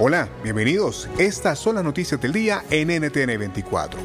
Hola, bienvenidos. Estas son las noticias del día en NTN 24.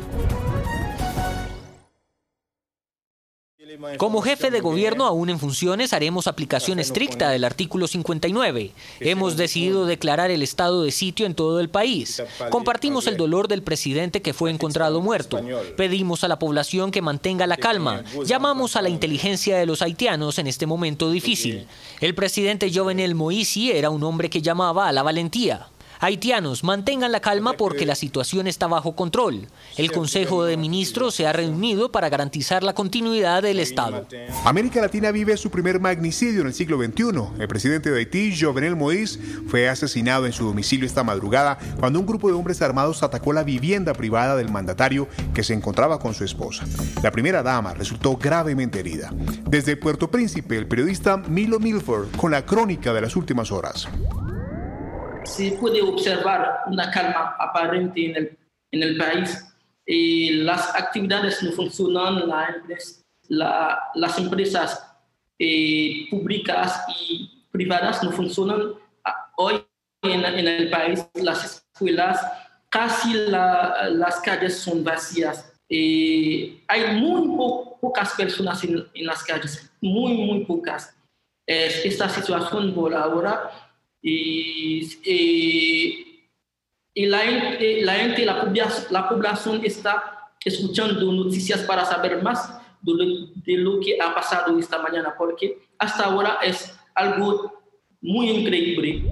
Como jefe de gobierno aún en funciones haremos aplicación estricta del artículo 59. Hemos decidido declarar el estado de sitio en todo el país. Compartimos el dolor del presidente que fue encontrado muerto. Pedimos a la población que mantenga la calma. Llamamos a la inteligencia de los haitianos en este momento difícil. El presidente Jovenel Moïse era un hombre que llamaba a la valentía. Haitianos, mantengan la calma porque la situación está bajo control. El Consejo de Ministros se ha reunido para garantizar la continuidad del Estado. América Latina vive su primer magnicidio en el siglo XXI. El presidente de Haití, Jovenel Moïse, fue asesinado en su domicilio esta madrugada cuando un grupo de hombres armados atacó la vivienda privada del mandatario que se encontraba con su esposa. La primera dama resultó gravemente herida. Desde Puerto Príncipe, el periodista Milo Milford con la crónica de las últimas horas se puede observar una calma aparente en el, en el país. y las actividades no funcionan, la, las empresas eh, públicas y privadas no funcionan. Ah, hoy en, en el país las escuelas, casi la, las calles son vacías. Eh, hay muy pocas personas en, en, las calles, muy, muy pocas. esta situación por ahora y, y, la, la gente, la población, la población está escuchando noticias para saber más de lo, de lo que ha pasado esta mañana, porque hasta ahora es algo muy increíble.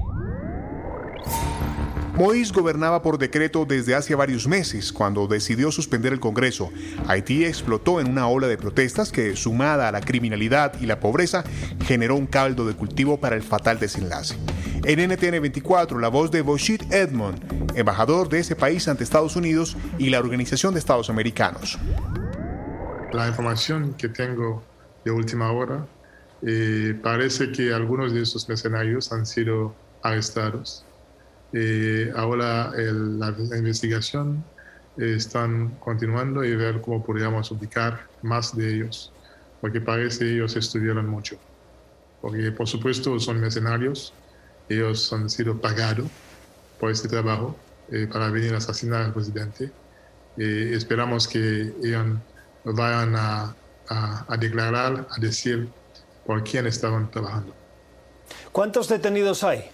Moïse gobernaba por decreto desde hace varios meses, cuando decidió suspender el Congreso. Haití explotó en una ola de protestas que, sumada a la criminalidad y la pobreza, generó un caldo de cultivo para el fatal desenlace. En NTN 24, la voz de Boshit Edmond, embajador de ese país ante Estados Unidos y la Organización de Estados Americanos. La información que tengo de última hora eh, parece que algunos de esos mercenarios han sido arrestados eh, ahora la, investigación eh, están continuando y ver cómo podríamos ubicar más de ellos, porque parece ellos estudiaron mucho. Porque por supuesto son mercenarios, ellos han sido pagados por este trabajo eh, para venir a asesinar al presidente. esperamos que ellos vayan a, a declarar, a decir por quién estaban trabajando. ¿Cuántos detenidos hay?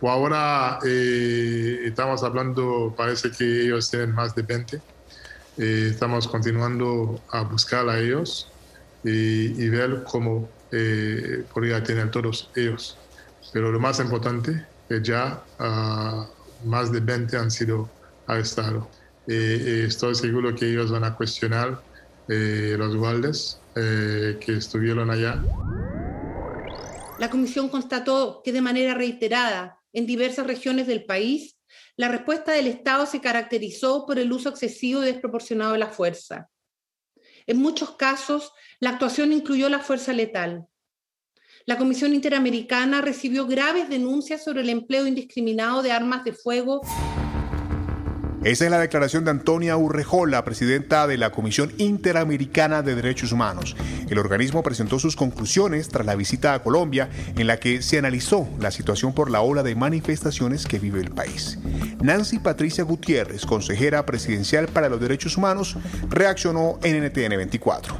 Por ahora eh, estamos hablando, parece que ellos tienen más de 20. Eh, estamos continuando a buscar a ellos y, ver cómo eh, podría tener todos ellos. Pero lo más importante es ya uh, más de 20 han sido arrestados. estoy seguro que ellos van a cuestionar los guardias que estuvieron allá. La comisión constató que de manera reiterada en diversas regiones del país, la respuesta del Estado se caracterizó por el uso excesivo y desproporcionado de la fuerza. En muchos casos, la actuación incluyó la fuerza letal. La Comisión Interamericana recibió graves denuncias sobre el empleo indiscriminado de armas de fuego esa es la declaración de Antonia Urrejola, presidenta de la Comisión Interamericana de Derechos Humanos. El organismo presentó sus conclusiones tras la visita a Colombia, en la que se analizó la situación por la ola de manifestaciones que vive el país. Nancy Patricia Gutiérrez, consejera presidencial para los derechos humanos, reaccionó en NTN 24.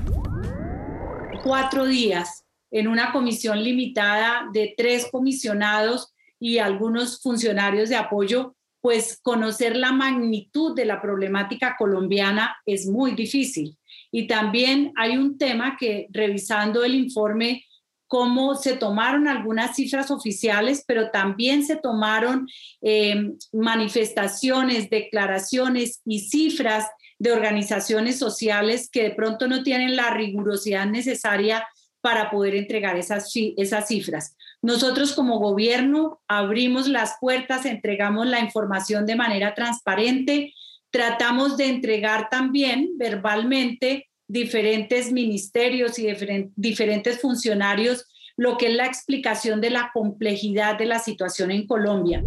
Cuatro días en una comisión limitada de tres comisionados y algunos funcionarios de apoyo, pues conocer la magnitud de la problemática colombiana es muy difícil. Y también hay un tema que revisando el informe, cómo se tomaron algunas cifras oficiales, pero también se tomaron eh, manifestaciones, declaraciones y cifras de organizaciones sociales que de pronto no tienen la rigurosidad necesaria para poder entregar esas, esas cifras. Nosotros como gobierno abrimos las puertas, entregamos la información de manera transparente, tratamos de entregar también verbalmente diferentes ministerios y diferentes funcionarios lo que es la explicación de la complejidad de la situación en Colombia.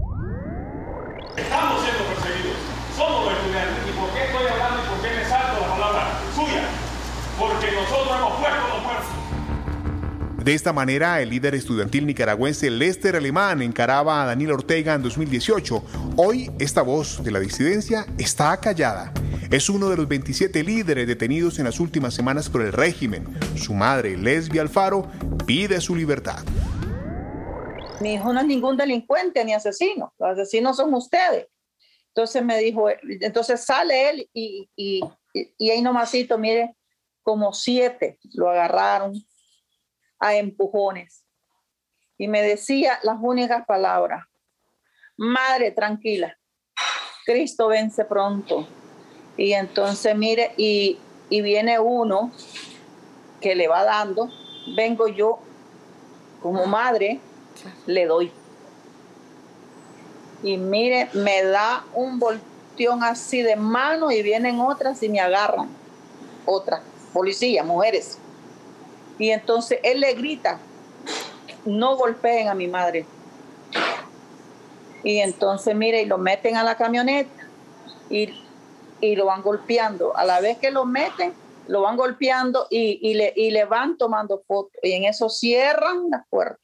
Estamos siendo perseguidos, somos los estudiantes. ¿Y por qué estoy hablando y por qué me salto la palabra suya? Porque nosotros hemos. De esta manera, el líder estudiantil nicaragüense Lester Alemán encaraba a Daniel Ortega en 2018. Hoy, esta voz de la disidencia está callada. Es uno de los 27 líderes detenidos en las últimas semanas por el régimen. Su madre, Lesbia Alfaro, pide su libertad. Mi hijo no es ningún delincuente ni asesino. Los asesinos son ustedes. Entonces me dijo, entonces sale él y, ahí nomasito, mire, como siete lo agarraron a empujones. Y me decía las únicas palabras, madre, tranquila, Cristo vence pronto. Y entonces, mire, y, viene uno que le va dando, vengo yo como madre, le doy. Y mire, me da un volteón así de mano y vienen otras y me agarran. Otras, policías, mujeres. Y entonces él le grita, no golpeen a mi madre. Y entonces, mire, y lo meten a la camioneta y y lo van golpeando. A la vez que lo meten, lo van golpeando y, le, y le van tomando fotos. Y en eso cierran las puertas.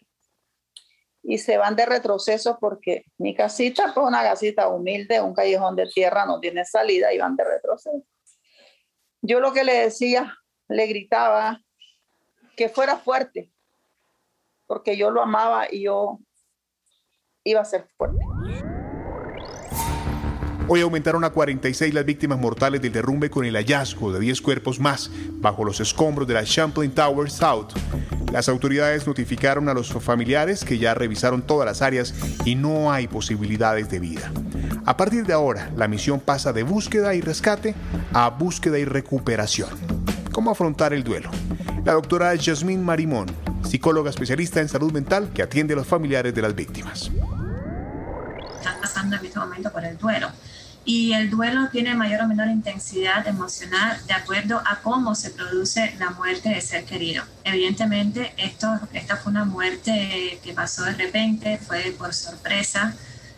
Y se van de retroceso porque mi casita, pues una casita humilde, un callejón de tierra, no tiene salida y van de retroceso. Yo lo que le decía, le gritaba que fuera fuerte, porque yo lo amaba y yo iba a ser fuerte. Hoy aumentaron a 46 las víctimas mortales del derrumbe con el hallazgo de 10 cuerpos más bajo los escombros de la Champlain Tower South. Las autoridades notificaron a los familiares que ya revisaron todas las áreas y no hay posibilidades de vida. A partir de ahora, la misión pasa de búsqueda y rescate a búsqueda y recuperación. ¿Cómo afrontar el duelo? La doctora Jasmine Marimón, psicóloga especialista en salud mental que atiende a los familiares de las víctimas. Están pasando en este momento por el duelo y el duelo tiene mayor o menor intensidad emocional de acuerdo a cómo se produce la muerte de ser querido. Evidentemente, esta fue una muerte que pasó de repente, fue por sorpresa.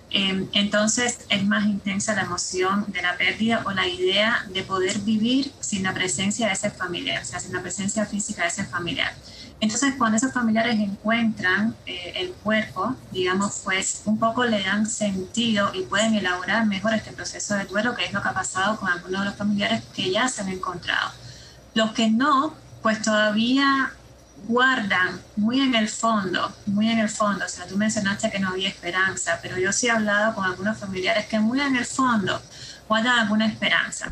Em, entonces es más intensa la emoción de la pérdida o la idea de poder vivir sin la presencia de ese familiar, o sea, sin la presencia física de ese familiar. Entonces, cuando esos familiares encuentran eh, el cuerpo, digamos, pues un poco le dan sentido y pueden elaborar mejor este proceso de duelo, que es lo que ha pasado con algunos de los familiares que ya se han encontrado. Los que no, pues todavía guardan muy en el fondo, muy en el fondo, o sea, tú mencionaste que no había esperanza, pero yo sí he hablado con algunos familiares que muy en el fondo guardan alguna esperanza.